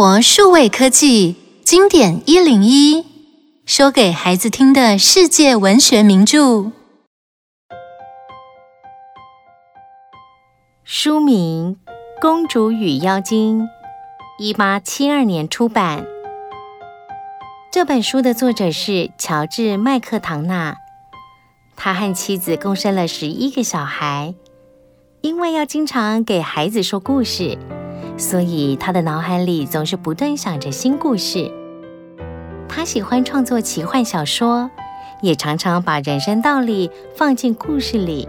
活数位科技经典一零一，说给孩子听的世界文学名著。书名《公主与妖精》，一八七二年出版。这本书的作者是乔治·麦克唐纳，他和妻子共生了十一个小孩。因为要经常给孩子说故事。所以，他的脑海里总是不断想着新故事。他喜欢创作奇幻小说，也常常把人生道理放进故事里。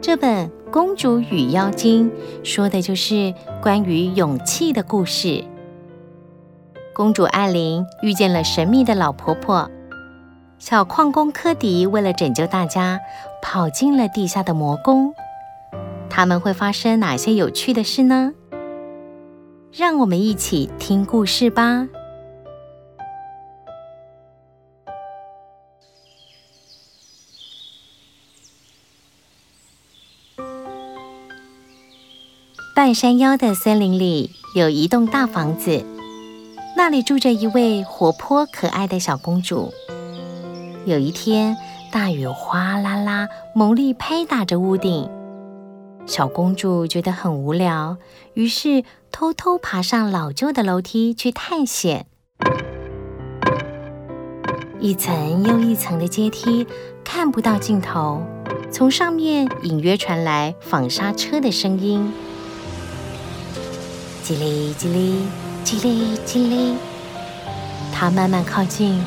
这本《公主与妖精》说的就是关于勇气的故事。公主艾琳遇见了神秘的老婆婆，小矿工科迪为了拯救大家，跑进了地下的魔宫。他们会发生哪些有趣的事呢？让我们一起听故事吧。半山腰的森林里有一栋大房子，那里住着一位活泼可爱的小公主。有一天，大雨哗啦啦，猛力拍打着屋顶。小公主觉得很无聊，于是偷偷爬上老旧的楼梯去探险。一层又一层的阶梯，看不到尽头。从上面隐约传来纺纱车的声音，叽哩叽哩，叽哩叽哩。她慢慢靠近，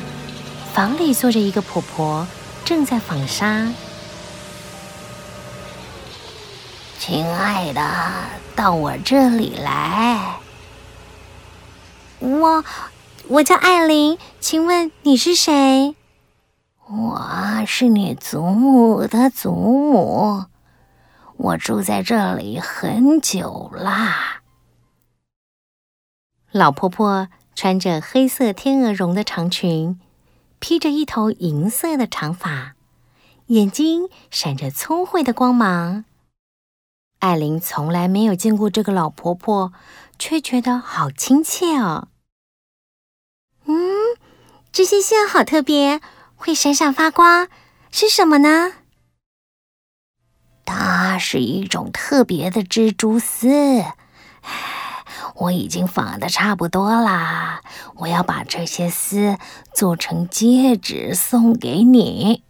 房里坐着一个婆婆，正在纺纱。亲爱的，到我这里来。我，我叫艾琳，请问你是谁？我是你祖母的祖母，我住在这里很久啦。老婆婆穿着黑色天鹅绒的长裙，披着一头银色的长发，眼睛闪着聪慧的光芒。艾琳从来没有见过这个老婆婆，却觉得好亲切哦。嗯，这些线好特别，会闪闪发光，是什么呢？它是一种特别的蜘蛛丝。我已经纺的差不多啦，我要把这些丝做成戒指送给你。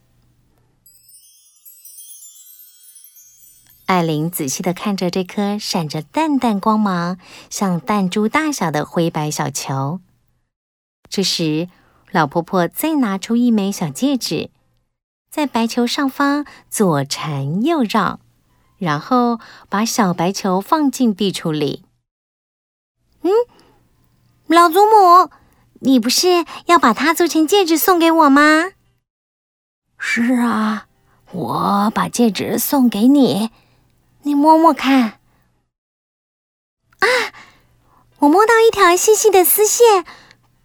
艾琳仔细的看着这颗闪着淡淡光芒、像弹珠大小的灰白小球。这时，老婆婆再拿出一枚小戒指，在白球上方左缠右绕，然后把小白球放进壁橱里。嗯，老祖母，你不是要把它做成戒指送给我吗？是啊，我把戒指送给你。你摸摸看，啊！我摸到一条细细的丝线，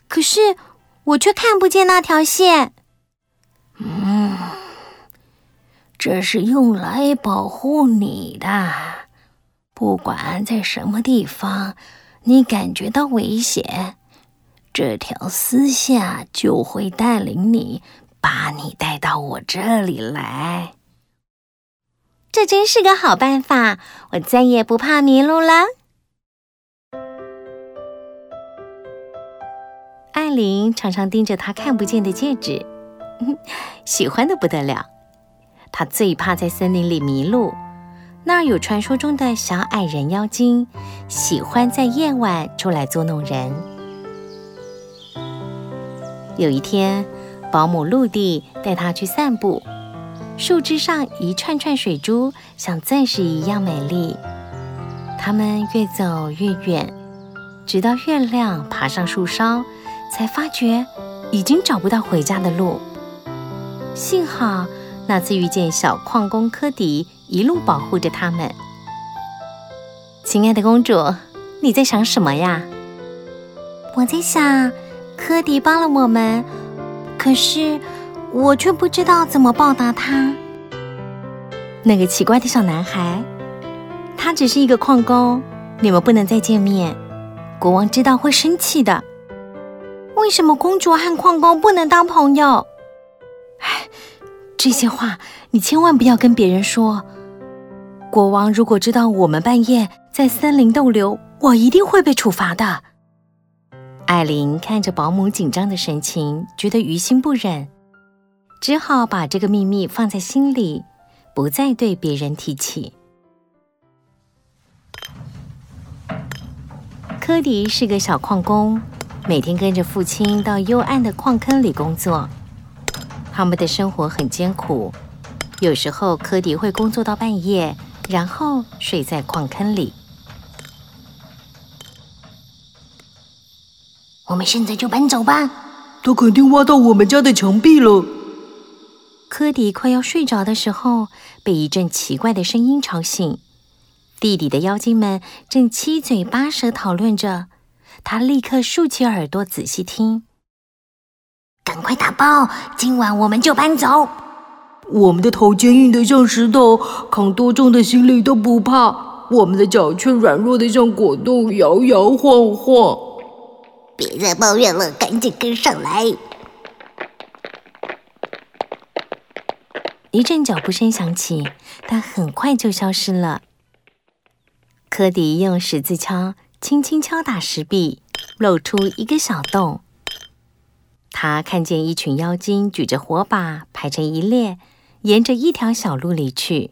可是我却看不见那条线。嗯，这是用来保护你的。不管在什么地方，你感觉到危险，这条丝线就会带领你，把你带到我这里来。这真是个好办法，我再也不怕迷路了。艾琳常常盯着她看不见的戒指，喜欢的不得了。她最怕在森林里迷路，那儿有传说中的小矮人妖精，喜欢在夜晚出来捉弄人。有一天，保姆露蒂带她去散步。树枝上一串串水珠，像钻石一样美丽。他们越走越远，直到月亮爬上树梢，才发觉已经找不到回家的路。幸好那次遇见小矿工科迪，一路保护着他们。亲爱的公主，你在想什么呀？我在想，科迪帮了我们，可是……我却不知道怎么报答他。那个奇怪的小男孩，他只是一个矿工，你们不能再见面。国王知道会生气的。为什么公主和矿工不能当朋友？哎，这些话你千万不要跟别人说。国王如果知道我们半夜在森林逗留，我一定会被处罚的。艾琳看着保姆紧张的神情，觉得于心不忍，只好把这个秘密放在心里，不再对别人提起。科迪是个小矿工，每天跟着父亲到幽暗的矿坑里工作。他们的生活很艰苦，有时候科迪会工作到半夜，然后睡在矿坑里。我们现在就搬走吧。他肯定挖到我们家的墙壁了。柯迪快要睡着的时候，被一阵奇怪的声音吵醒。地底的妖精们正七嘴八舌讨论着，他立刻竖起耳朵仔细听。赶快打包，今晚我们就搬走。我们的头坚硬的像石头，扛多重的行李都不怕。我们的脚却软弱的像果冻，摇摇晃晃。别再抱怨了，赶紧跟上来。一阵脚步声响起，但很快就消失了。柯迪用十字敲轻轻敲打石壁，露出一个小洞。他看见一群妖精举着火把排成一列，沿着一条小路离去。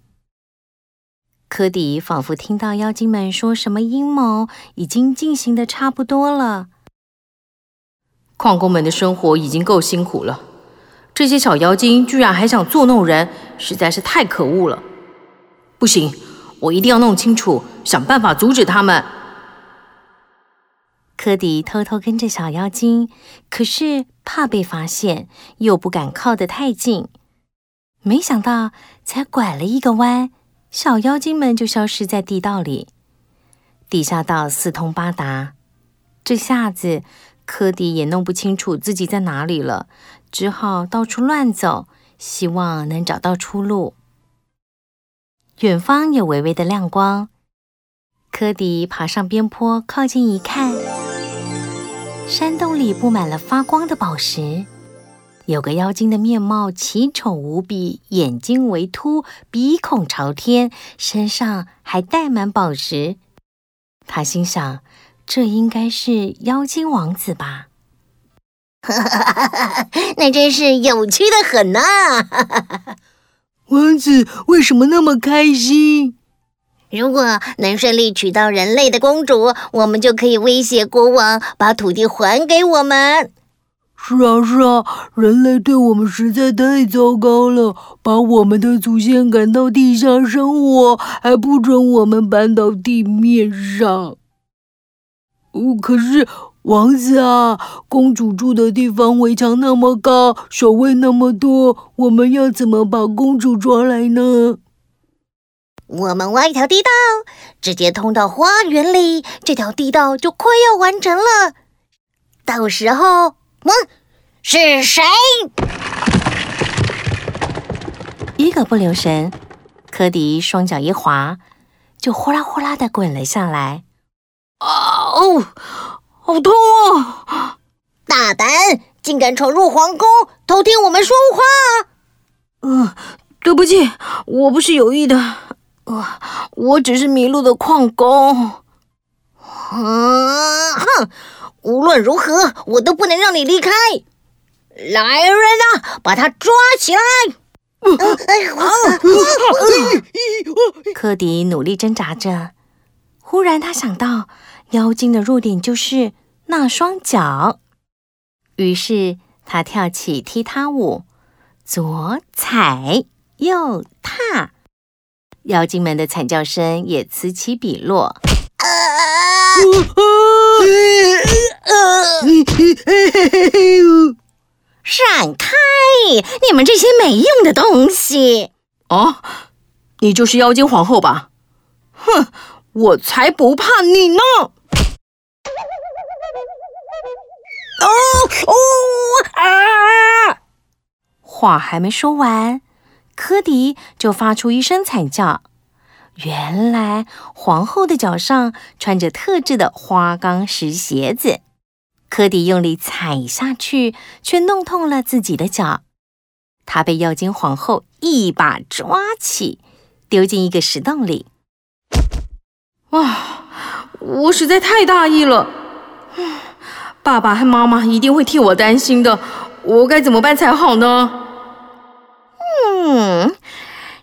柯迪仿佛听到妖精们说什么阴谋已经进行的差不多了。矿工们的生活已经够辛苦了，这些小妖精居然还想作弄人，实在是太可恶了！不行，我一定要弄清楚。想办法阻止他们。柯迪偷偷跟着小妖精，可是怕被发现，又不敢靠得太近。没想到，才拐了一个弯，小妖精们就消失在地道里。地下道四通八达，这下子柯迪也弄不清楚自己在哪里了，只好到处乱走，希望能找到出路。远方有微微的亮光。柯迪爬上边坡，靠近一看，山洞里布满了发光的宝石。有个妖精的面貌奇丑无比，眼睛微凸，鼻孔朝天，身上还带满宝石。他心想：这应该是妖精王子吧？哈哈哈！那真是有趣的很呐！王子为什么那么开心？如果能顺利娶到人类的公主，我们就可以威胁国王把土地还给我们。是啊，是啊，人类对我们实在太糟糕了，把我们的祖先赶到地下生活，还不准我们搬到地面上。哦，可是王子啊，公主住的地方围墙那么高，守卫那么多，我们要怎么把公主抓来呢？我们挖一条地道，直接通到花园里，这条地道就快要完成了。到时候，嗯，是谁？一个不留神，柯迪双脚一滑，就呼啦呼啦的滚了下来。啊哦，好痛啊！大胆，竟敢闯入皇宫，偷听我们说话！嗯，对不起，我不是有意的。我我只是迷路的矿工。嗯，哼！无论如何，我都不能让你离开。来人啊，把他抓起来！科迪努力挣扎着，忽然他想到，妖精的弱点就是那双脚，于是他跳起踢踏舞，左踩右踏。妖精们的惨叫声也此起彼落。闪开！你们这些没用的东西！哦，你就是妖精皇后吧？哼，我才不怕你呢！哦哦啊！话还没说完。柯迪就发出一声惨叫，原来皇后的脚上穿着特制的花岗石鞋子，柯迪用力踩下去，却弄痛了自己的脚。他被妖精皇后一把抓起，丢进一个石洞里。哇！我实在太大意了，爸爸和妈妈一定会替我担心的，我该怎么办才好呢？嗯。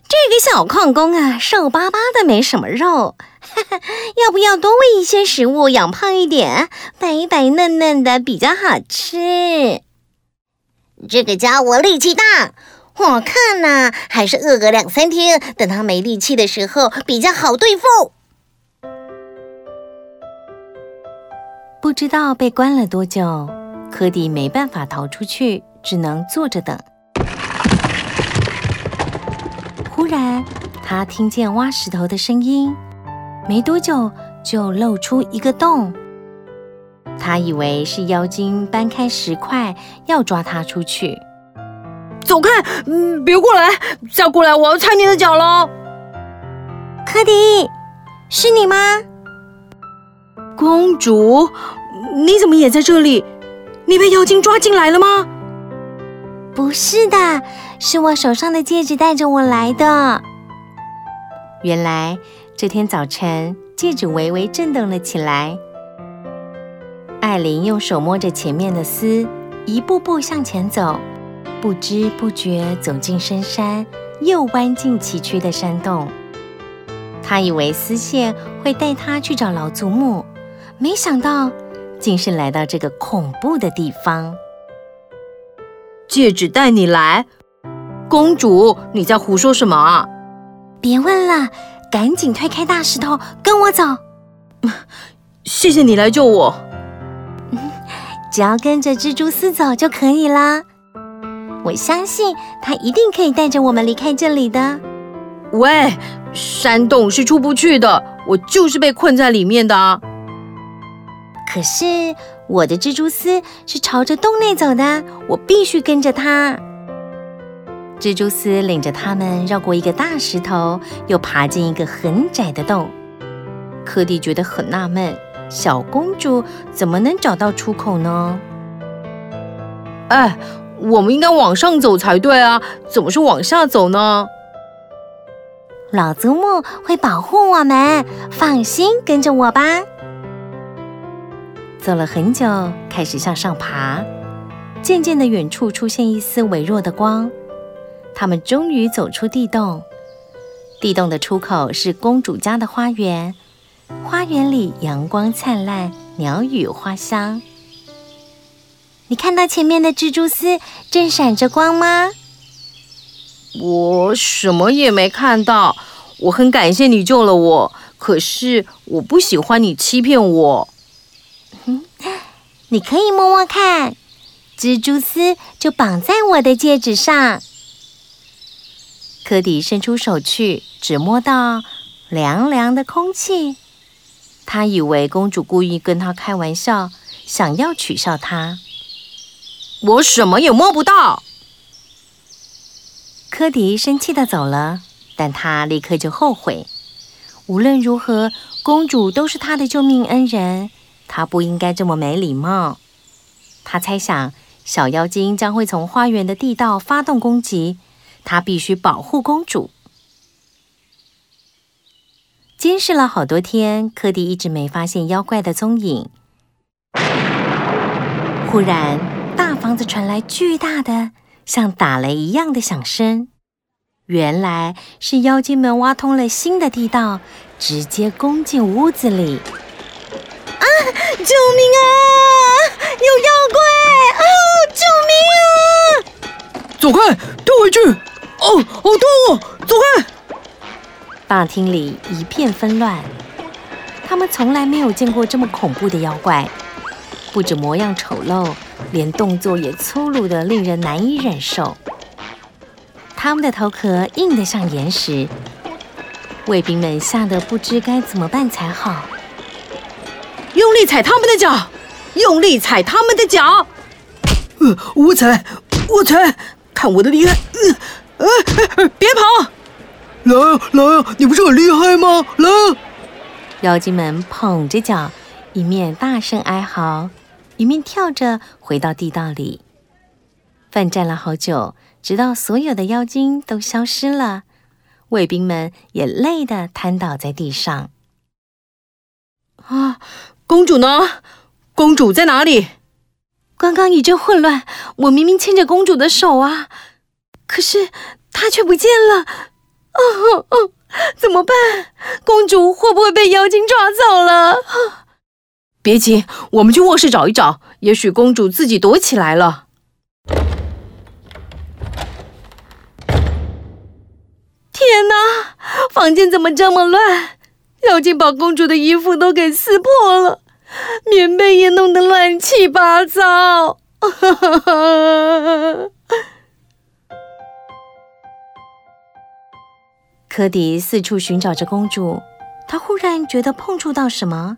这个小矿工啊，瘦巴巴的，没什么肉，哈哈，要不要多喂一些食物，养胖一点，白白嫩嫩的比较好吃。这个家伙力气大，我看呐，还是饿个两三天，等他没力气的时候比较好对付。不知道被关了多久，科迪没办法逃出去，只能坐着等。忽然，他听见挖石头的声音，没多久就露出一个洞。他以为是妖精搬开石块要抓他出去。走开！嗯，别过来！再过来，我要踩你的脚了。科迪，是你吗？公主，你怎么也在这里？你被妖精抓进来了吗？不是的。是我手上的戒指带着我来的。原来这天早晨，戒指微微震动了起来。艾琳用手摸着前面的丝，一步步向前走，不知不觉走进深山，又弯进崎岖的山洞。她以为丝线会带她去找老祖母，没想到竟是来到这个恐怖的地方。戒指带你来。公主，你在胡说什么啊？别问了，赶紧推开大石头，跟我走。谢谢你来救我。只要跟着蜘蛛丝走就可以了。我相信他一定可以带着我们离开这里的。喂，山洞是出不去的，我就是被困在里面的。可是我的蜘蛛丝是朝着洞内走的，我必须跟着它。蜘蛛丝领着他们绕过一个大石头，又爬进一个很窄的洞。柯蒂觉得很纳闷：小公主怎么能找到出口呢？哎，我们应该往上走才对啊，怎么是往下走呢？老祖母会保护我们，放心，跟着我吧。走了很久，开始向上爬，渐渐的，远处出现一丝微弱的光。他们终于走出地洞，地洞的出口是公主家的花园，花园里阳光灿烂，鸟语花香。你看到前面的蜘蛛丝正闪着光吗？我什么也没看到。我很感谢你救了我，可是我不喜欢你欺骗我。你可以摸摸看，蜘蛛丝就绑在我的戒指上。科迪伸出手去，只摸到凉凉的空气。他以为公主故意跟他开玩笑，想要取笑他。我什么也摸不到。科迪生气的走了，但他立刻就后悔。无论如何，公主都是他的救命恩人，他不应该这么没礼貌。他猜想，小妖精将会从花园的地道发动攻击。他必须保护公主。监视了好多天，柯迪一直没发现妖怪的踪影。忽然，大房子传来巨大的、像打雷一样的响声。原来是妖精们挖通了新的地道，直接攻进屋子里。啊！救命啊！有妖怪！啊！救命啊！走开，退回去。哦，好痛哦！走开！大厅里一片纷乱，他们从来没有见过这么恐怖的妖怪，不止模样丑陋，连动作也粗鲁的令人难以忍受。他们的头壳硬得像岩石，卫兵们吓得不知该怎么办才好。用力踩他们的脚，用力踩他们的脚。呃，我踩，我踩，看我的厉害！呃。呃，别跑！来啊来啊，你不是很厉害吗？来啊！妖精们捧着脚，一面大声哀嚎，一面跳着回到地道里。奋战了好久，直到所有的妖精都消失了，卫兵们也累得瘫倒在地上。啊，公主呢？公主在哪里？刚刚一阵混乱，我明明牵着公主的手啊，可是她却不见了。哦哦，怎么办？公主会不会被妖精抓走了？别急，我们去卧室找一找，也许公主自己躲起来了。天哪，房间怎么这么乱？妖精把公主的衣服都给撕破了，棉被也弄得乱七八糟。科迪四处寻找着公主，他忽然觉得碰触到什么，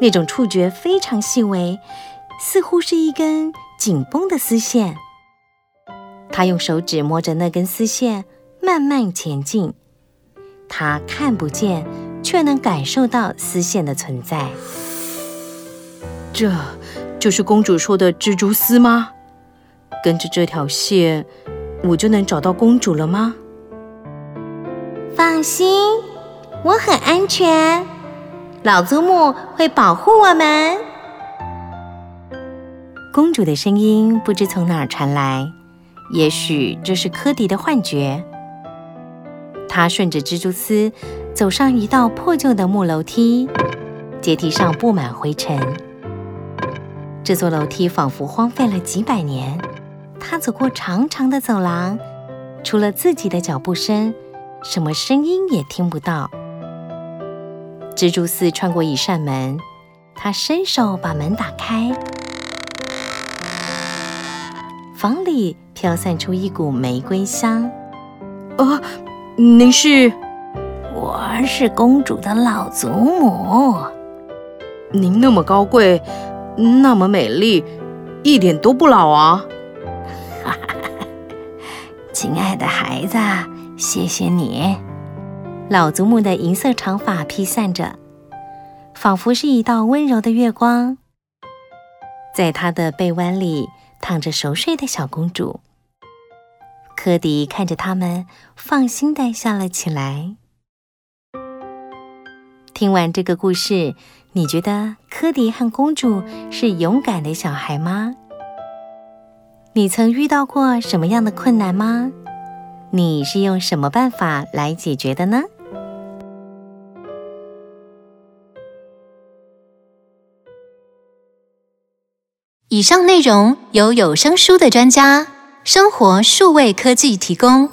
那种触觉非常细微，似乎是一根紧绷的丝线。他用手指摸着那根丝线，慢慢前进。他看不见，却能感受到丝线的存在。这就是公主说的蜘蛛丝吗？跟着这条线，我就能找到公主了吗？放心，我很安全，老祖母会保护我们。公主的声音不知从哪儿传来，也许这是柯迪的幻觉。他顺着蜘蛛丝走上一道破旧的木楼梯，阶梯上布满灰尘。这座楼梯仿佛荒废了几百年。他走过长长的走廊，除了自己的脚步声。什么声音也听不到。蜘蛛丝穿过一扇门，他伸手把门打开，房里飘散出一股玫瑰香。哦，您是？我是公主的老祖母。您那么高贵，那么美丽，一点都不老啊！哈哈，亲爱的孩子。谢谢你，老祖母的银色长发披散着，仿佛是一道温柔的月光。在她的臂弯里躺着熟睡的小公主。柯迪看着他们，放心地笑了起来。听完这个故事，你觉得柯迪和公主是勇敢的小孩吗？你曾遇到过什么样的困难吗？你是用什么办法来解决的呢？以上内容由有声书的专家生活数位科技提供。